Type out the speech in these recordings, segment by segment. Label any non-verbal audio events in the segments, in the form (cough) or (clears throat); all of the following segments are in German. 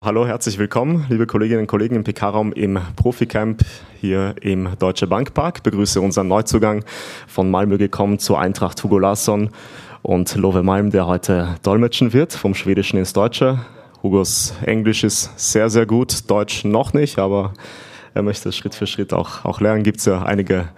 Hallo, herzlich willkommen, liebe Kolleginnen und Kollegen im PK-Raum im Proficamp hier im Deutsche Bankpark. Ich begrüße unseren Neuzugang von Malmö gekommen zur Eintracht Hugo Larsson und Love Malm, der heute dolmetschen wird vom Schwedischen ins Deutsche. Hugos Englisch ist sehr, sehr gut, Deutsch noch nicht, aber er möchte Schritt für Schritt auch, auch lernen. Gibt es ja einige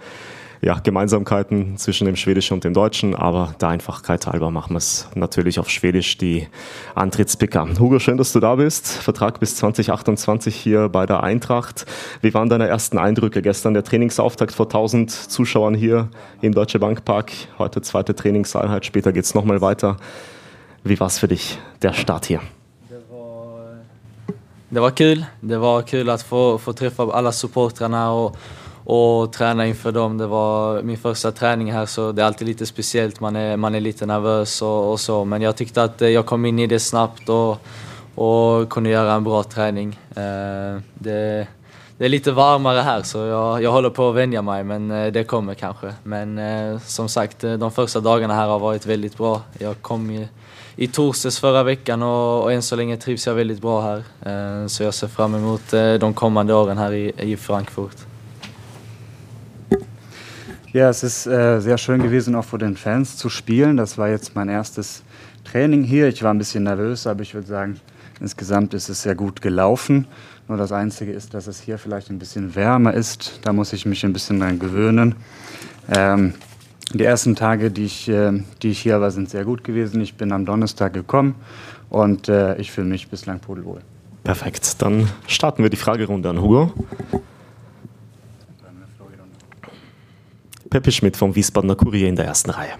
ja, Gemeinsamkeiten zwischen dem Schwedischen und dem Deutschen, aber der Einfachkeit halber machen wir es natürlich auf Schwedisch, die Antrittspicker. Hugo, schön, dass du da bist. Vertrag bis 2028 hier bei der Eintracht. Wie waren deine ersten Eindrücke? Gestern der Trainingsauftakt vor 1000 Zuschauern hier im Deutsche Bankpark. Heute zweite Trainingseinheit, später geht es nochmal weiter. Wie war es für dich, der Start hier? Det var kul. Det var kul att få, få träffa alla supportrarna och och träna inför dem. Det var min första träning här så det är alltid lite speciellt. Man är, man är lite nervös och, och så. Men jag tyckte att eh, jag kom in i det snabbt och, och kunde göra en bra träning. Eh, det, det är lite varmare här så jag, jag håller på att vänja mig men eh, det kommer kanske. Men eh, som sagt, eh, de första dagarna här har varit väldigt bra. Jag kom i, i torsdags förra veckan och, och än så länge trivs jag väldigt bra här. Så jag ser fram emot de kommande åren här i, i Frankfurt. Ja, es ist äh, sehr schön gewesen, auch vor den Fans zu spielen. Das war jetzt mein erstes Training hier. Ich war ein bisschen nervös, aber ich würde sagen, insgesamt ist es sehr gut gelaufen. Nur das Einzige ist, dass es hier vielleicht ein bisschen wärmer ist. Da muss ich mich ein bisschen dran gewöhnen. Ähm, die ersten Tage, die ich, äh, die ich hier war, sind sehr gut gewesen. Ich bin am Donnerstag gekommen und äh, ich fühle mich bislang pudelwohl. Perfekt, dann starten wir die Fragerunde an Hugo. Peppe Schmidt vom Wiesbadener Kurier in der ersten Reihe.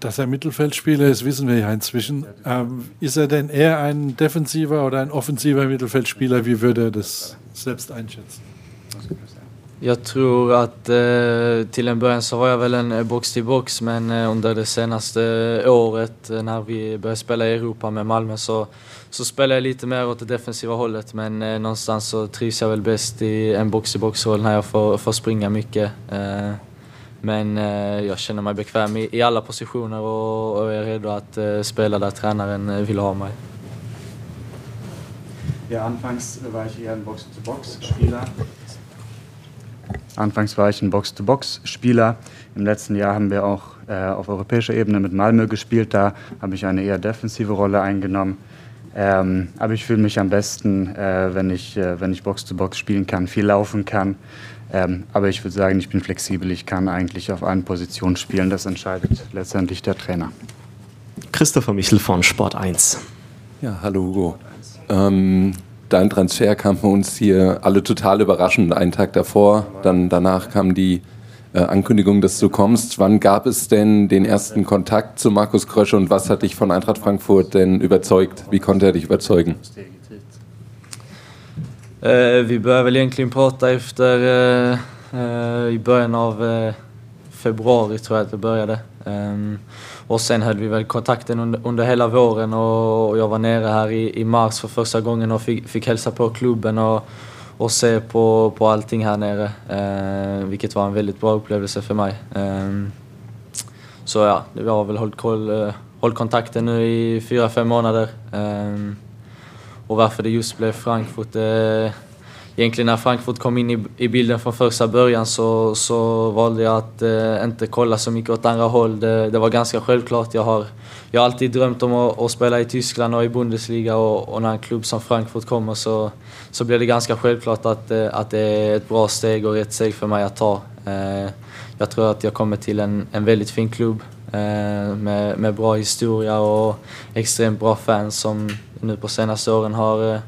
Dass er Mittelfeldspieler ist, wissen wir ja inzwischen. Ähm, ist er denn eher ein defensiver oder ein offensiver Mittelfeldspieler? Wie würde er das selbst einschätzen? Jag tror att eh, till en början så var jag väl en eh, box-till-box men eh, under det senaste eh, året eh, när vi började spela i Europa med Malmö så, så spelade jag lite mer åt det defensiva hållet men eh, någonstans så trivs jag väl bäst i en box-till-box-roll när jag får, får springa mycket. Eh, men eh, jag känner mig bekväm i, i alla positioner och, och är redo att spela där tränaren vill ha mig. Ja, anfangs var jag eher ein Box-to-Box-Spieler. Anfangs war ich ein Box-to-Box-Spieler. Im letzten Jahr haben wir auch äh, auf europäischer Ebene mit Malmö gespielt. Da habe ich eine eher defensive Rolle eingenommen. Ähm, aber ich fühle mich am besten, äh, wenn ich, äh, wenn ich Box-to-Box spielen kann, viel laufen kann. Ähm, aber ich würde sagen, ich bin flexibel. Ich kann eigentlich auf allen Positionen spielen. Das entscheidet letztendlich der Trainer. Christopher Michel von Sport 1. Ja, hallo Hugo. Ähm, dein Transfer kam für uns hier alle total überraschend. Einen Tag davor, dann danach kam die äh, Ankündigung, dass du kommst. Wann gab es denn den ersten Kontakt zu Markus Krösche und was hat dich von Eintracht Frankfurt denn überzeugt? Wie konnte er dich überzeugen? Eh, vi började egentligen prata efter eh, eh, i början av eh, februari tror jag att det började. Um, och sen höll vi väl kontakten under, under hela våren och, jag var nere här i, i mars för första gången och fick, fick hälsa på klubben och, och se på, på allting här nere. Eh, vilket var en väldigt bra upplevelse för mig. Eh, så ja, vi har väl hållit, koll, eh, hållit kontakten nu i fyra, fem månader. Eh, och varför det just blev Frankfurt eh, egentligen när Frankfurt kom in i, i bilden från första början så, så valde jag att eh, inte kolla så mycket åt andra håll. Det, det, var ganska självklart. Jag har, jag har alltid drömt om att, att spela i Tyskland och i Bundesliga och, och, när en klubb som Frankfurt kommer så, så blir det ganska självklart att, eh, att det är ett bra steg och rätt steg för mig att ta. Eh, jag tror att jag kommer till en, en väldigt fin klubb eh, med, med bra historia och extremt bra fans som nu på senaste åren har eh,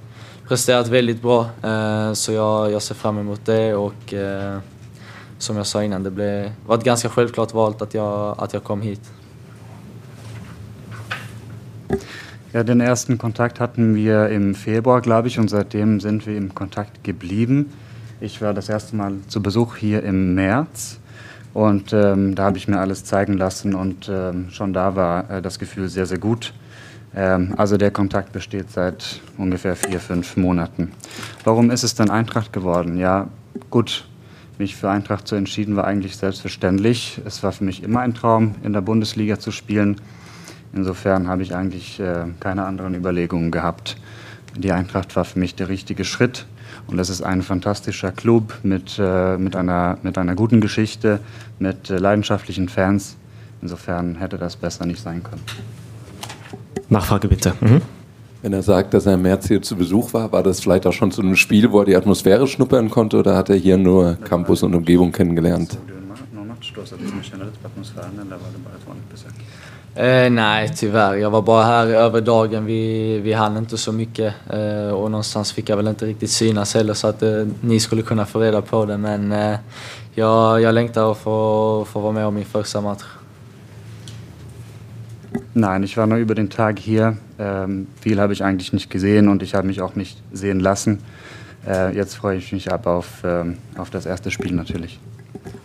presterat väldigt bra. Eh, så jag, jag ser fram emot det och eh, som jag sa innan, det blev, var ett ganska självklart val att jag, att jag kom hit. Ja, den ersten Kontakt hatten wir im Februar, glaube ich, und seitdem sind wir im Kontakt geblieben. Ich war das erste Mal zu Besuch hier im März und ähm, da habe ich mir alles zeigen lassen und ähm, schon da war äh, das Gefühl sehr, sehr gut. Ähm, also der Kontakt besteht seit ungefähr vier, fünf Monaten. Warum ist es dann Eintracht geworden? Ja, gut, mich für Eintracht zu entschieden war eigentlich selbstverständlich. Es war für mich immer ein Traum, in der Bundesliga zu spielen. Insofern habe ich eigentlich äh, keine anderen Überlegungen gehabt. die Eintracht war für mich der richtige Schritt. Und das ist ein fantastischer Club mit, äh, mit, einer, mit einer guten Geschichte, mit äh, leidenschaftlichen Fans. Insofern hätte das besser nicht sein können. Nachfrage bitte. Mhm. Wenn er sagt, dass er im März hier zu Besuch war, war das vielleicht auch schon zu einem Spiel, wo er die Atmosphäre schnuppern konnte oder hat er hier nur Campus und Umgebung kennengelernt? Eh, nej, tyvärr. Jag var bara här över dagen. Vi, vi hann inte så mycket eh, och någonstans fick jag väl inte riktigt synas heller så att eh, ni skulle kunna få reda på det. Men eh, jag, jag längtar att få, få vara med om min första match. Nein, ich war nur über den Tag hier. Ähm, viel habe ich eigentlich nicht gesehen und ich habe mich auch nicht sehen lassen. Äh, jetzt freue ich mich aber auf, ähm, auf das erste Spiel natürlich.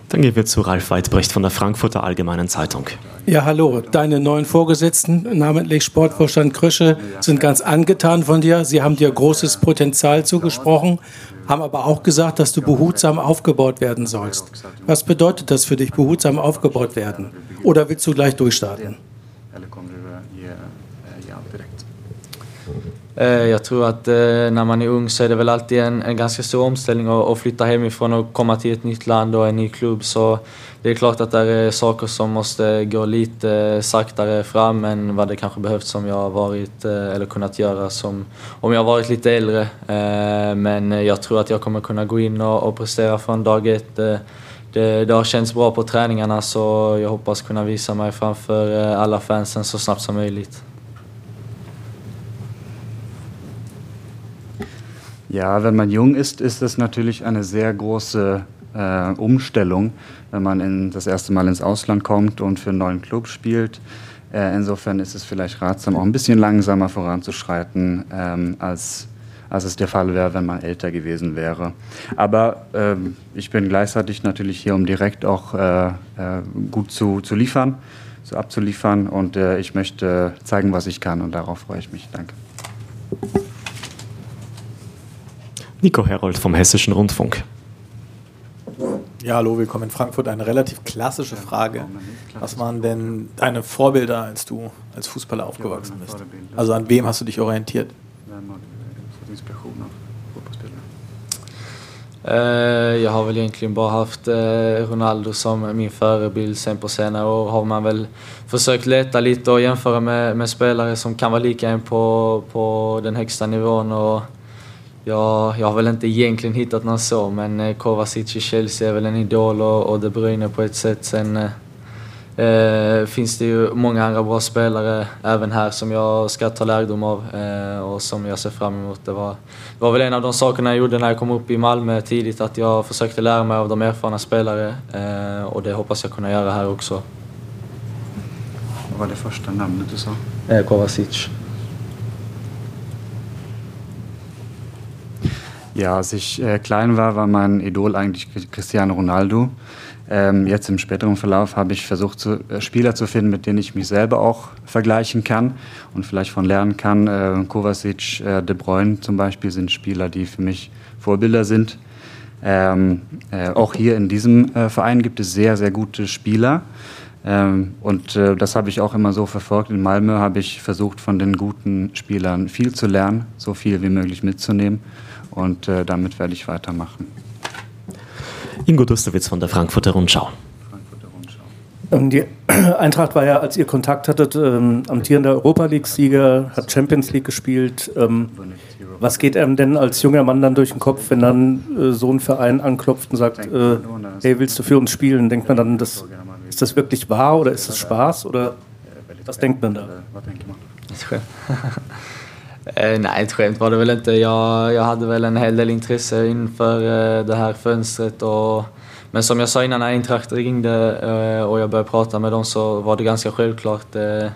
Dann gehen wir zu Ralf Weidbrecht von der Frankfurter Allgemeinen Zeitung. Ja, hallo. Deine neuen Vorgesetzten, namentlich Sportvorstand Krösche, sind ganz angetan von dir. Sie haben dir großes Potenzial zugesprochen, haben aber auch gesagt, dass du behutsam aufgebaut werden sollst. Was bedeutet das für dich, behutsam aufgebaut werden? Oder willst du gleich durchstarten? Eh, jag tror att eh, när man är ung så är det väl alltid en, en ganska stor omställning att, flytta hemifrån och komma till ett nytt land och en ny klubb. Så det är klart att det är saker som måste gå lite eh, saktare fram än vad det kanske behövts som jag har varit eller kunnat göra som om jag har varit lite äldre. Men jag tror att jag kommer kunna gå in och, och prestera från dag ett. Det, det har känts bra på träningarna så jag hoppas kunna visa mig framför alla fansen så snabbt som möjligt. Ja, wenn man jung ist, ist es natürlich eine sehr große äh, Umstellung, wenn man in, das erste Mal ins Ausland kommt und für einen neuen Club spielt. Äh, insofern ist es vielleicht ratsam, auch ein bisschen langsamer voranzuschreiten, ähm, als, als es der Fall wäre, wenn man älter gewesen wäre. Aber ähm, ich bin gleichzeitig natürlich hier, um direkt auch äh, äh gut zu, zu liefern, zu abzuliefern und äh, ich möchte zeigen, was ich kann und darauf freue ich mich. Danke. Nico Herold vom Hessischen Rundfunk. Ja, hallo, willkommen in Frankfurt. Eine relativ klassische Frage. Was waren denn deine Vorbilder, als du als Fußballer aufgewachsen bist? Also an wem hast du dich orientiert? Eh, jag har väl egentligen bara haft eh, Ronaldo som min förebild. Sen på senare år har man väl försökt leta lite och jämföra med, med spelare som kan vara lika en på, på den högsta nivån. Och Ja, jag har väl inte egentligen hittat någon så, men eh, Kovacic i Chelsea är väl en idol och, De Bruyne på ett sätt. Sen eh, eh, finns det ju många andra bra spelare även här som jag ska ta lärdom av eh, och som jag ser fram emot. Det var, det var väl en av de sakerna jag gjorde när jag kom upp i Malmö tidigt, att jag försökte lära mig av de erfarna spelare eh, och det hoppas jag kunna göra här också. Vad var det första namnet du sa? Eh, Kovacic. Ja, als ich äh, klein war, war mein Idol eigentlich Cristiano Ronaldo. Ähm, jetzt im späteren Verlauf habe ich versucht, zu, äh, Spieler zu finden, mit denen ich mich selber auch vergleichen kann und vielleicht von lernen kann. Äh, Kovacic, äh, De Bruyne zum Beispiel sind Spieler, die für mich Vorbilder sind. Ähm, äh, auch hier in diesem äh, Verein gibt es sehr, sehr gute Spieler. Ähm, und äh, das habe ich auch immer so verfolgt. In Malmö habe ich versucht, von den guten Spielern viel zu lernen, so viel wie möglich mitzunehmen. Und äh, damit werde ich weitermachen. Ingo Dustowitz von der Frankfurter Rundschau. Ähm, die (clears throat) Eintracht war ja, als ihr Kontakt hattet, ähm, amtierender Europa League-Sieger, hat Champions League gespielt. Ähm, was geht einem denn als junger Mann dann durch den Kopf, wenn dann äh, so ein Verein anklopft und sagt, äh, hey, willst du für uns spielen? Denkt man dann, das, ist das wirklich wahr oder ist das Spaß? Oder was denkt man da? (laughs) Eh, nej, ett skämt var det väl inte. Jag, jag hade väl en hel del intresse inför eh, det här fönstret. Och, men som jag sa innan när Eintracht ringde eh, och jag började prata med dem så var det ganska självklart. Eh,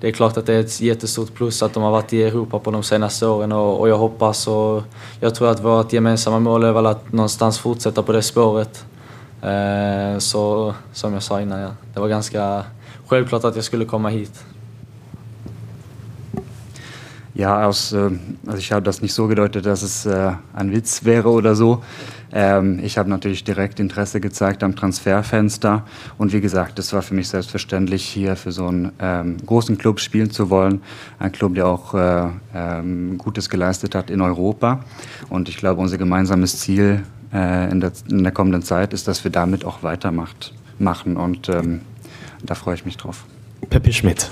det är klart att det är ett jättestort plus att de har varit i Europa på de senaste åren och, och jag hoppas och jag tror att vårt gemensamma mål är väl att någonstans fortsätta på det spåret. Eh, så som jag sa innan, ja, det var ganska självklart att jag skulle komma hit. Ja, aus, äh, also ich habe das nicht so gedeutet, dass es äh, ein Witz wäre oder so. Ähm, ich habe natürlich direkt Interesse gezeigt am Transferfenster und wie gesagt, es war für mich selbstverständlich, hier für so einen ähm, großen Club spielen zu wollen. Ein Club, der auch äh, ähm, Gutes geleistet hat in Europa. Und ich glaube, unser gemeinsames Ziel in, der, kommenden Zeit ist, dass wir damit auch weitermachen. Und da freue ich mich drauf. Peppi Schmidt.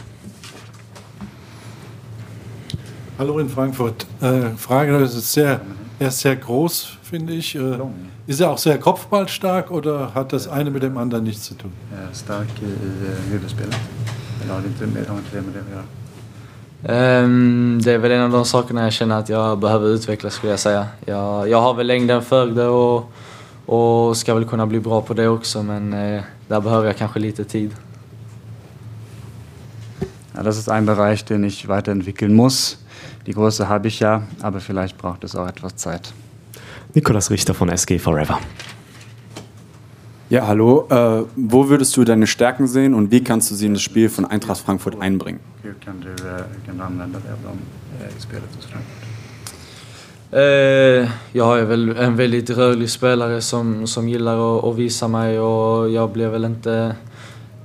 Hallo in Frankfurt. Äh, Frage, ist sehr, er ist sehr groß, finde ich. Äh, ist er auch sehr kopfballstark oder hat das eine mit dem anderen nichts zu tun? Stark i huvudspelet. Eller har det inte med Um, det är väl en av de sakerna jag känner att jag behöver utveckla skulle jag säga. Jag, jag har väl längden för det och, och ska väl kunna bli bra på det också men uh, där behöver jag kanske lite tid. Ja, das ist ein Bereich, den ich weiterentwickeln muss. Die Größe habe ich ja, aber vielleicht braucht es auch etwas Zeit. Nikolas Richter von SG Forever. Ja, hallo. Äh, wo würdest du deine Stärken sehen und wie kannst du sie in das Spiel von Eintracht Frankfurt einbringen? Hur kan du, kan använda dig av dem i spelet hos Frankfurt? Eh, jag är väl en väldigt rörlig spelare som, som gillar att, att visa mig och jag blir väl inte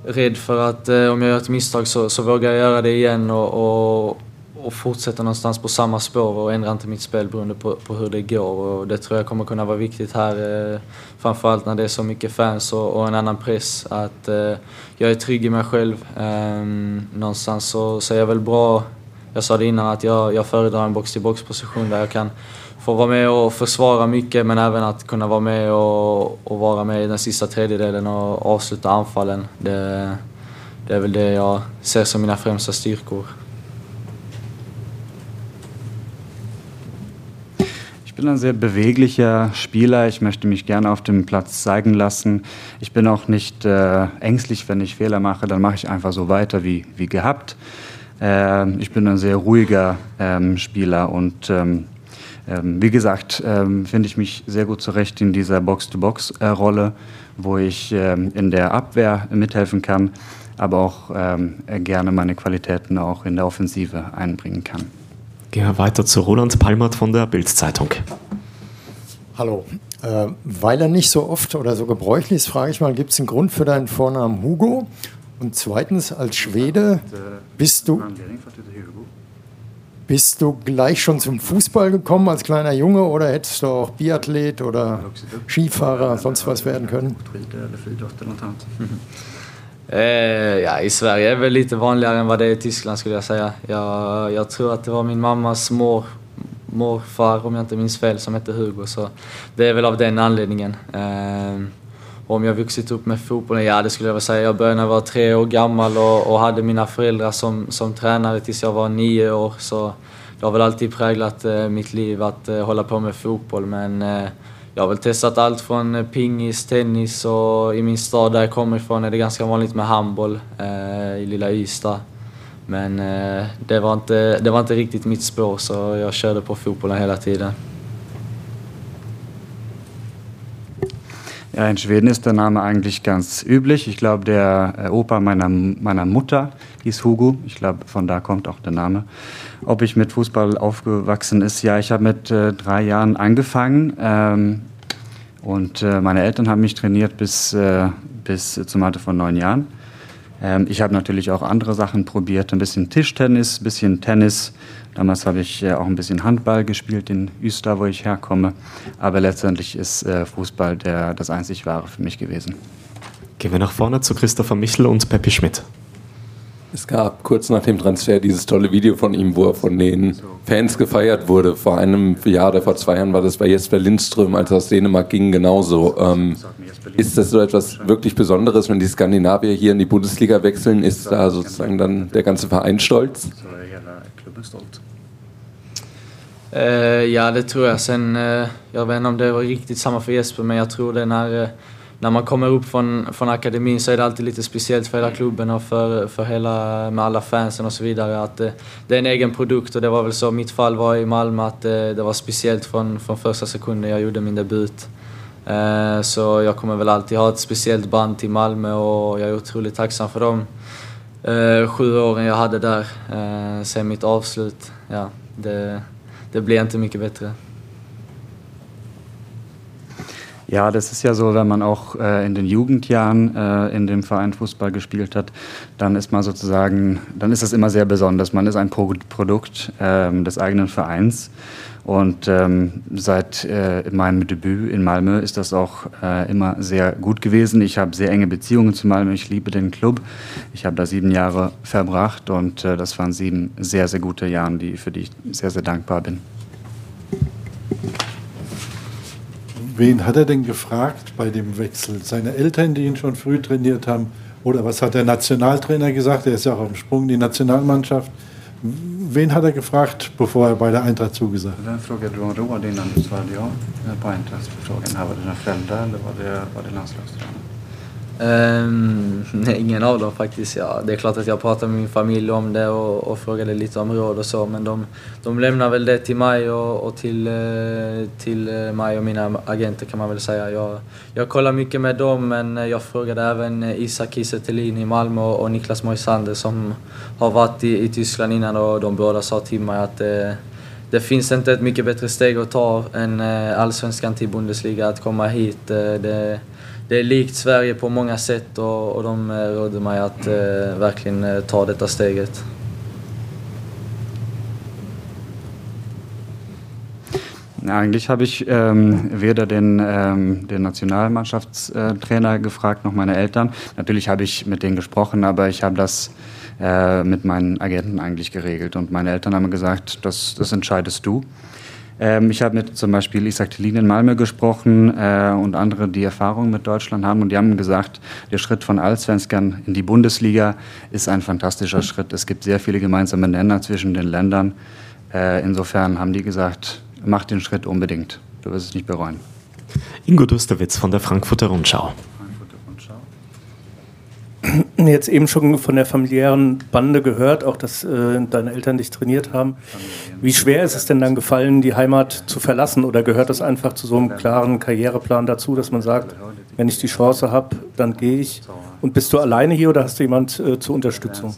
rädd för att eh, om jag gör ett misstag så, så vågar jag göra det igen och, och, och fortsätta någonstans på samma spår och ändra inte mitt spel beroende på, på hur det går. Och det tror jag kommer kunna vara viktigt här, eh, framförallt när det är så mycket fans och, och en annan press. Att eh, jag är trygg i mig själv. Eh, någonstans så, så är jag väl bra, jag sa det innan, att jag, jag föredrar en box-till-box position där jag kan få vara med och försvara mycket men även att kunna vara med och, och vara med i den sista tredjedelen och avsluta anfallen. Det, det är väl det jag ser som mina främsta styrkor. Ich bin ein sehr beweglicher Spieler. Ich möchte mich gerne auf dem Platz zeigen lassen. Ich bin auch nicht äh, ängstlich, wenn ich Fehler mache. Dann mache ich einfach so weiter wie, wie gehabt. Äh, ich bin ein sehr ruhiger ähm, Spieler und ähm, ähm, wie gesagt, ähm, finde ich mich sehr gut zurecht in dieser Box-to-Box-Rolle, wo ich ähm, in der Abwehr mithelfen kann, aber auch ähm, gerne meine Qualitäten auch in der Offensive einbringen kann. Gehen wir weiter zu Roland Palmert von der Bild-Zeitung. Hallo. Äh, weil er nicht so oft oder so gebräuchlich ist, frage ich mal, gibt es einen Grund für deinen Vornamen Hugo? Und zweitens, als Schwede bist du, bist du gleich schon zum Fußball gekommen als kleiner Junge oder hättest du auch Biathlet oder Skifahrer, sonst was werden können? Eh, ja, I Sverige är väl lite vanligare än vad det är i Tyskland skulle jag säga. Jag, jag tror att det var min mammas mor, morfar, om jag inte minns fel, som hette Hugo. Så det är väl av den anledningen. Eh, om jag vuxit upp med fotbollen? Ja, det skulle jag väl säga. Jag började när jag var tre år gammal och, och hade mina föräldrar som, som tränare tills jag var nio år. Så det har väl alltid präglat eh, mitt liv att eh, hålla på med fotboll. Men eh, jag har väl testat allt från eh, pingis, tennis och i min stad där jag kommer ifrån är det ganska vanligt med handboll eh, i lilla Ystad. Men eh, det, var inte, det var inte riktigt mitt spår så jag körde på fotbollen hela tiden. Ja, in Schweden ist der Name eigentlich ganz üblich. Ich glaube, der äh, Opa meiner, meiner Mutter hieß Hugo. Ich glaube, von da kommt auch der Name. Ob ich mit Fußball aufgewachsen ist, ja, ich habe mit äh, drei Jahren angefangen. Ähm, und äh, meine Eltern haben mich trainiert bis, äh, bis zum Alter von neun Jahren. Ähm, ich habe natürlich auch andere Sachen probiert, ein bisschen Tischtennis, ein bisschen Tennis. Damals habe ich äh, auch ein bisschen Handball gespielt in Üster, wo ich herkomme. Aber letztendlich ist äh, Fußball der, das einzig wahre für mich gewesen. Gehen wir nach vorne zu Christopher Michel und Peppi Schmidt. Es gab kurz nach dem Transfer dieses tolle Video von ihm, wo er von den Fans gefeiert wurde. Vor einem Jahr oder vor zwei Jahren war das bei Jesper Lindström, als er aus Dänemark ging, genauso. Ähm, ist das so etwas wirklich Besonderes, wenn die Skandinavier hier in die Bundesliga wechseln? Ist da sozusagen dann der ganze Verein stolz? Eh, ja, det tror jag. Sen, eh, jag vet inte om det var riktigt samma Jesper, men jag tror när man kommer upp från, från akademin så är det alltid lite speciellt för hela klubben och för, för hela, med alla fansen och så vidare. Att det, det är en egen produkt och det var väl så mitt fall var i Malmö att det, det var speciellt från, från första sekunden jag gjorde min debut. Eh, så jag kommer väl alltid ha ett speciellt band till Malmö och jag är otroligt tacksam för de eh, sju åren jag hade där sen mitt avslut. Ja, det, det blir inte mycket bättre. Ja, das ist ja so, wenn man auch äh, in den Jugendjahren äh, in dem Verein Fußball gespielt hat, dann ist man sozusagen, dann ist das immer sehr besonders. Man ist ein Pro Produkt äh, des eigenen Vereins. Und ähm, seit äh, meinem Debüt in Malmö ist das auch äh, immer sehr gut gewesen. Ich habe sehr enge Beziehungen zu Malmö. Ich liebe den Club. Ich habe da sieben Jahre verbracht und äh, das waren sieben sehr, sehr gute Jahre, die, für die ich sehr, sehr dankbar bin. Wen hat er denn gefragt bei dem Wechsel? Seine Eltern, die ihn schon früh trainiert haben? Oder was hat der Nationaltrainer gesagt? Er ist ja auch dem Sprung die Nationalmannschaft. Wen hat er gefragt, bevor er bei der Eintracht zugesagt hat? Den frågade du om råd innan du svarade ja på Eintracht-frågan. Här var det dina föräldrar eller var det, var det landslagstränaren? Um, nej, ingen av dem faktiskt. Ja, det är klart att jag pratade med min familj om det och, och frågade lite om råd och så men de, de lämnar väl det till mig och, och till, eh, till eh, mig och mina agenter kan man väl säga. Jag, jag kollar mycket med dem men jag frågade även Isak Kiese i Malmö och Niklas Moisander som har varit i, i Tyskland innan och de båda sa till mig att det, det finns inte ett mycket bättre steg att ta än allsvenskan till Bundesliga, att komma hit. Det, det är likt Sverige på många sätt och, och de eh, rådde mig att eh, verkligen eh, ta detta steget. Eigentlich habe ich ähm, weder den, ähm, den Nationalmannschaftstrainer gefragt noch meine Eltern. Natürlich habe ich mit denen gesprochen, aber ich habe das äh, mit meinen Agenten eigentlich geregelt. Und meine Eltern haben gesagt, das, das entscheidest du. Ähm, ich habe mit zum Beispiel Isaac Tillin in Malmö gesprochen äh, und andere, die Erfahrung mit Deutschland haben. Und die haben gesagt, der Schritt von Allsvenskern in die Bundesliga ist ein fantastischer Schritt. Es gibt sehr viele gemeinsame Nenner zwischen den Ländern. Äh, insofern haben die gesagt, mach den Schritt unbedingt. Du wirst es nicht bereuen. Ingo Dusterwitz von der Frankfurter Rundschau. (clears throat) jetzt eben schon von der familiären Bande gehört, auch dass äh, deine Eltern dich trainiert haben. Wie schwer ist es denn dann gefallen, die Heimat zu verlassen? Oder gehört das einfach zu so einem klaren Karriereplan dazu, dass man sagt, wenn ich die Chance habe, dann gehe ich? Und bist du alleine hier oder hast du jemand äh, zur Unterstützung?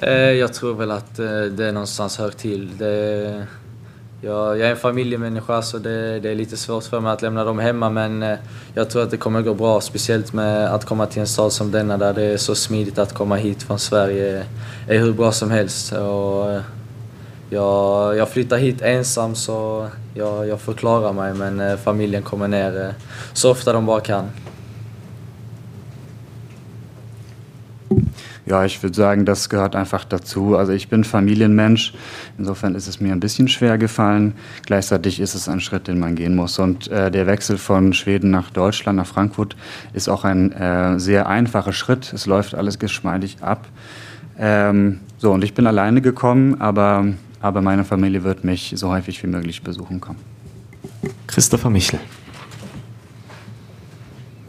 Jag tror väl att det någonstans hör till. Det Jag, jag är en familjemänniska så det, det, är lite svårt för mig att lämna dem hemma men eh, jag tror att det kommer gå bra. Speciellt med att komma till en stad som denna där det är så smidigt att komma hit från Sverige. Eh, är hur bra som helst. Och eh, jag, jag flyttar hit ensam så jag, jag får klara mig men familjen kommer ner så ofta de bara kan. Ja, ich würde sagen, das gehört einfach dazu. Also ich bin Familienmensch. Insofern ist es mir ein bisschen schwer gefallen. Gleichzeitig ist es ein Schritt, den man gehen muss. Und äh, der Wechsel von Schweden nach Deutschland, nach Frankfurt, ist auch ein äh, sehr einfacher Schritt. Es läuft alles geschmeidig ab. Ähm, so, und ich bin alleine gekommen, aber, aber meine Familie wird mich so häufig wie möglich besuchen kommen. Christopher Michel.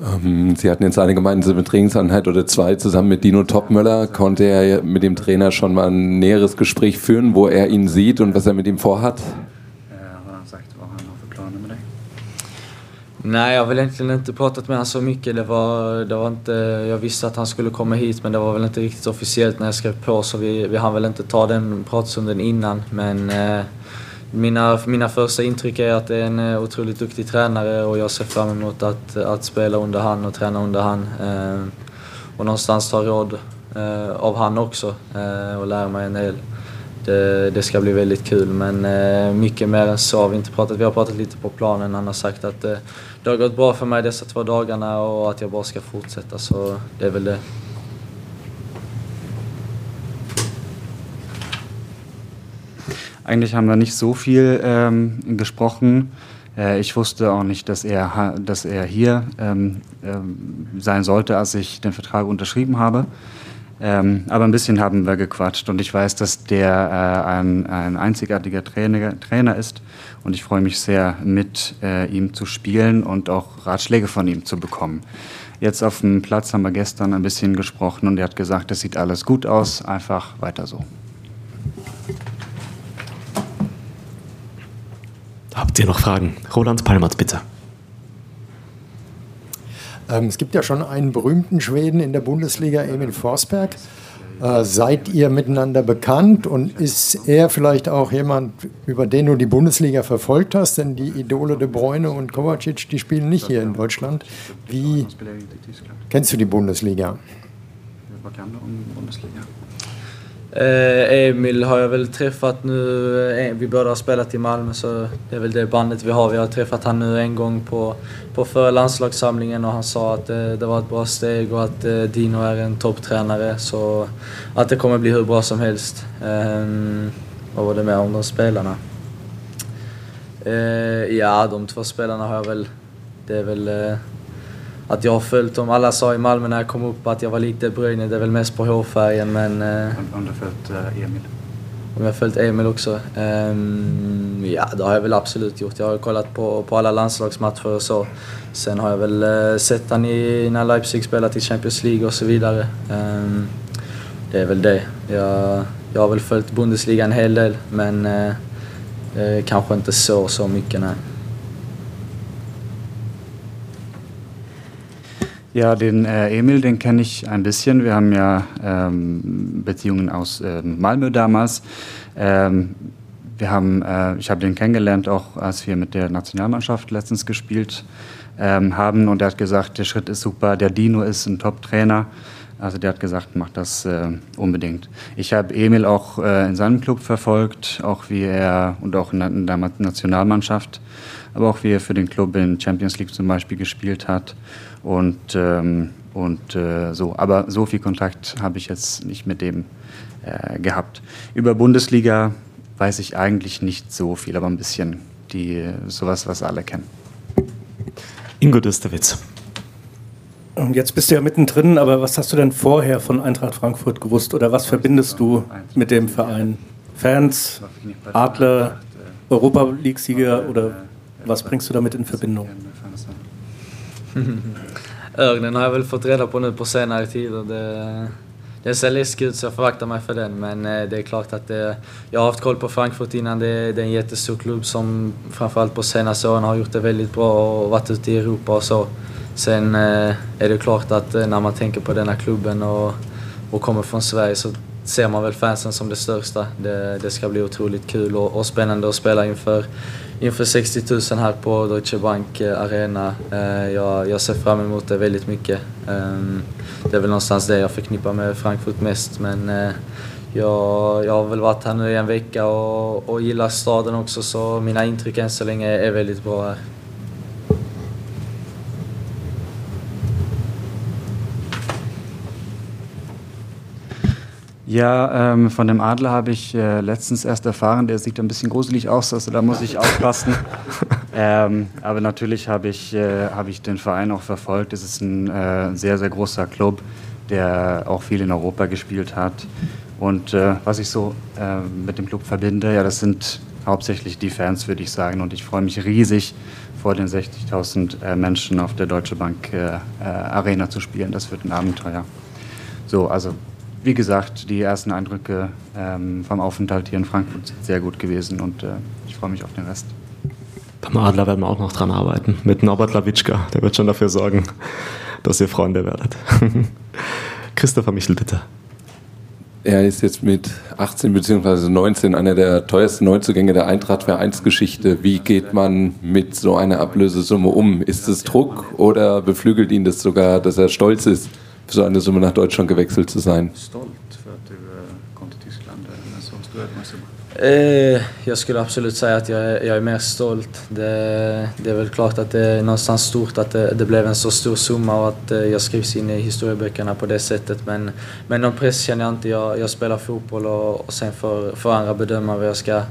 Ähm, Sie hatten jetzt eine gemeinsame Trainingseinheit oder zwei zusammen mit Dino Topmöller. Konnte er mit dem Trainer schon mal ein näheres Gespräch führen, wo er ihn sieht und was er mit ihm vorhat? Nej, jag har väl egentligen inte pratat med honom så mycket. Det var, det var inte, jag visste att han skulle komma hit men det var väl inte riktigt officiellt när jag skrev på så vi, vi hann väl inte ta den pratstunden innan. Men eh, mina, mina första intryck är att det är en eh, otroligt duktig tränare och jag ser fram emot att, att spela under han och träna under han. Eh, och någonstans ta råd eh, av han också eh, och lära mig en del. Det, det, ska bli väldigt kul men eh, mycket mer än så har vi inte pratat. Vi har pratat lite på planen. Han har sagt att eh, det har gått bra för mig dessa två dagarna och att jag bara ska fortsätta så det är väl det. Eigentlich haben wir nicht so viel ähm, gesprochen. Äh, ich wusste auch nicht, dass er, dass er hier ähm, ähm, sein sollte, als ich den Vertrag unterschrieben habe. Ähm, aber ein bisschen haben wir gequatscht und ich weiß, dass der äh, ein, ein, einzigartiger Trainer, Trainer, ist und ich freue mich sehr, mit äh, ihm zu spielen und auch Ratschläge von ihm zu bekommen. Jetzt auf dem Platz haben wir gestern ein bisschen gesprochen und er hat gesagt, es sieht alles gut aus, einfach weiter so. Habt ihr noch Fragen? Roland Palmert, bitte. Ähm, es gibt ja schon einen berühmten Schweden in der Bundesliga, Emil Forsberg. Äh, seid ihr miteinander bekannt und ist er vielleicht auch jemand, über den du die Bundesliga verfolgt hast? Denn die Idole De Bruyne und Kovacic, die spielen nicht hier in Deutschland. Wie kennst du die Bundesliga? Eh, Emil har jag väl träffat nu, eh, vi båda har spelat i Malmö så det är väl det bandet vi har. Vi har träffat han nu en gång på, på förra landslagssamlingen och han sa att det, det var ett bra steg och att Dino är en topptränare så att det kommer bli hur bra som helst. Ehm, vad var det mer om de spelarna? Ehm, ja, de två spelarna har jag väl, det är väl att jag har följt dem. Alla sa i Malmö när jag kom upp att jag var lite Bruyne, det är väl mest på hårfärgen men... Eh, Om du har följt eh, Emil? Om jag har följt Emil också? Um, ja, det har jag väl absolut gjort. Jag har kollat på, på alla landslagsmatcher och så. Sen har jag väl uh, sett han i, när Leipzig spelat i Champions League och så vidare. Um, det är väl det. Jag, jag har väl följt Bundesliga en hel del men uh, uh, kanske inte så, så mycket nej. Ja, den äh, Emil, den kenne ich ein bisschen. Wir haben ja ähm, Beziehungen aus äh, Malmö damals. Ähm, wir haben, äh, ich habe den kennengelernt, auch als wir mit der Nationalmannschaft letztens gespielt ähm, haben. Und er hat gesagt, der Schritt ist super, der Dino ist ein Top-Trainer. Also der hat gesagt, mach das äh, unbedingt. Ich habe Emil auch äh, in seinem Club verfolgt, auch wie er und auch in der, Nationalmannschaft, aber auch wie er für den Club in Champions League zum Beispiel gespielt hat. Und, ähm, und äh, so. Aber so viel Kontakt habe ich jetzt nicht mit dem äh, gehabt. Über Bundesliga weiß ich eigentlich nicht so viel, aber ein bisschen die, sowas, was alle kennen. Ingo Düsterwitz. Jetzt bist du ja mittendrin, aber was hast du denn vorher von Eintracht Frankfurt gewusst oder was verbindest du mit dem Verein? Fans, Adler, Europa League-Sieger oder was bringst du damit in Verbindung? Ögnen har jag väl fått reda på nu på senare tid och det, det ser läskigt ut så jag får vakta mig för den. Men eh, det är klart att det, jag har haft koll på Frankfurt innan. Det, det är en jättestor klubb som framförallt på senaste åren har gjort det väldigt bra och varit ute i Europa och så. Sen eh, är det klart att eh, när man tänker på denna klubben och, och kommer från Sverige så ser man väl fansen som det största. Det, det ska bli otroligt kul och, och spännande att spela inför, inför 60 000 här på Deutsche Bank eh, Arena. Jag, jag ser fram emot det väldigt mycket. Ehm, det är väl någonstans det jag förknippar med Frankfurt mest men jag, jag har väl varit här nu i en vecka och, och gillar staden också så mina intryck än så länge är väldigt bra här. Ja, ähm, von dem Adler habe ich äh, letztens erst erfahren, der sieht ein bisschen gruselig aus, also da muss ich (laughs) aufpassen. ähm, aber natürlich habe ich, äh, hab ich den Verein auch verfolgt. Es ist ein äh, sehr, sehr großer Club, der auch viel in Europa gespielt hat. Und äh, was ich so äh, mit dem Club verbinde, ja, das sind hauptsächlich die Fans, würde ich sagen. Und ich freue mich riesig, vor den 60.000 äh, Menschen auf der Deutsche Bank Arena zu spielen. Das wird ein Abenteuer. So, also wie gesagt, die ersten Eindrücke ähm, vom Aufenthalt hier in Frankfurt sind sehr gut gewesen und äh, ich freue mich auf den Rest. Beim Adler werden wir auch noch dran arbeiten. Mit Norbert Lawitschka. Der wird schon dafür sorgen, dass ihr Freunde werdet. (laughs) Christopher Michel, bitte. Er ist jetzt mit 18 bzw. 19 einer der teuersten Neuzugänge der Eintracht-Vereinsgeschichte. Wie geht man mit so einer Ablösesumme um? Ist es Druck oder beflügelt ihn das sogar, dass er stolz ist, so eine Summe nach Deutschland gewechselt zu sein? Stolt för att du äh, kom till Tyskland med så stor summa. Eh, jag skulle absolut säga att jag är, jag är mer stolt. Det, det är väl klart att det är någonstans stort att det, det blev en så stor summa och att eh, jag skrivs in i historieböckerna på det sättet. Men, men någon press känner jag inte. Jag, jag spelar fotboll och, och sen får, får andra bedöma vad jag ska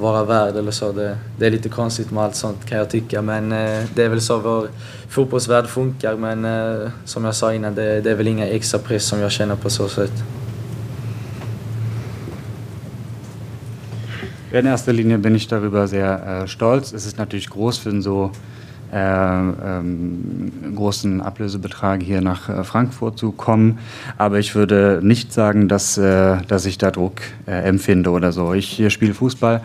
vara värd eller så. Det, det är lite konstigt med allt sånt kan jag tycka. Men eh, det är väl så vår fotbollsvärld funkar. Men eh, som jag sa innan, det, det är väl inga extra press som jag känner på så sätt. In erster Linie bin ich darüber sehr äh, stolz. Es ist natürlich groß für einen so ähm, großen Ablösebetrag hier nach äh, Frankfurt zu kommen. Aber ich würde nicht sagen, dass, äh, dass ich da Druck äh, empfinde oder so. Ich spiele Fußball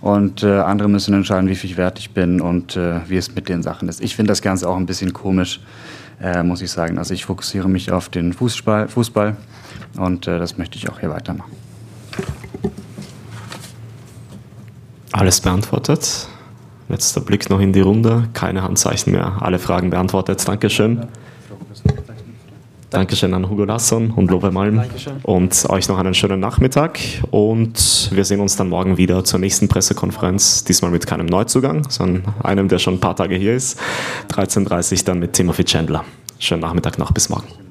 und äh, andere müssen entscheiden, wie viel wert ich bin und wie es mit den Sachen ist. Ich finde das Ganze auch ein bisschen komisch äh, muss ich sagen. Also ich fokussiere mich auf den Fußball, Fußball und äh, das möchte ich auch hier weitermachen. Alles beantwortet. Letzter Blick noch in die Runde. Keine Handzeichen mehr. Alle Fragen beantwortet. Dankeschön. Dankeschön an Hugo Lasson und Love Malm. Dankeschön. Und euch noch einen schönen Nachmittag. Und wir sehen uns dann morgen wieder zur nächsten Pressekonferenz. Diesmal mit keinem Neuzugang, sondern einem, der schon ein paar Tage hier ist. 13.30 Uhr dann mit Timothy Chandler. Schönen Nachmittag noch. Bis morgen.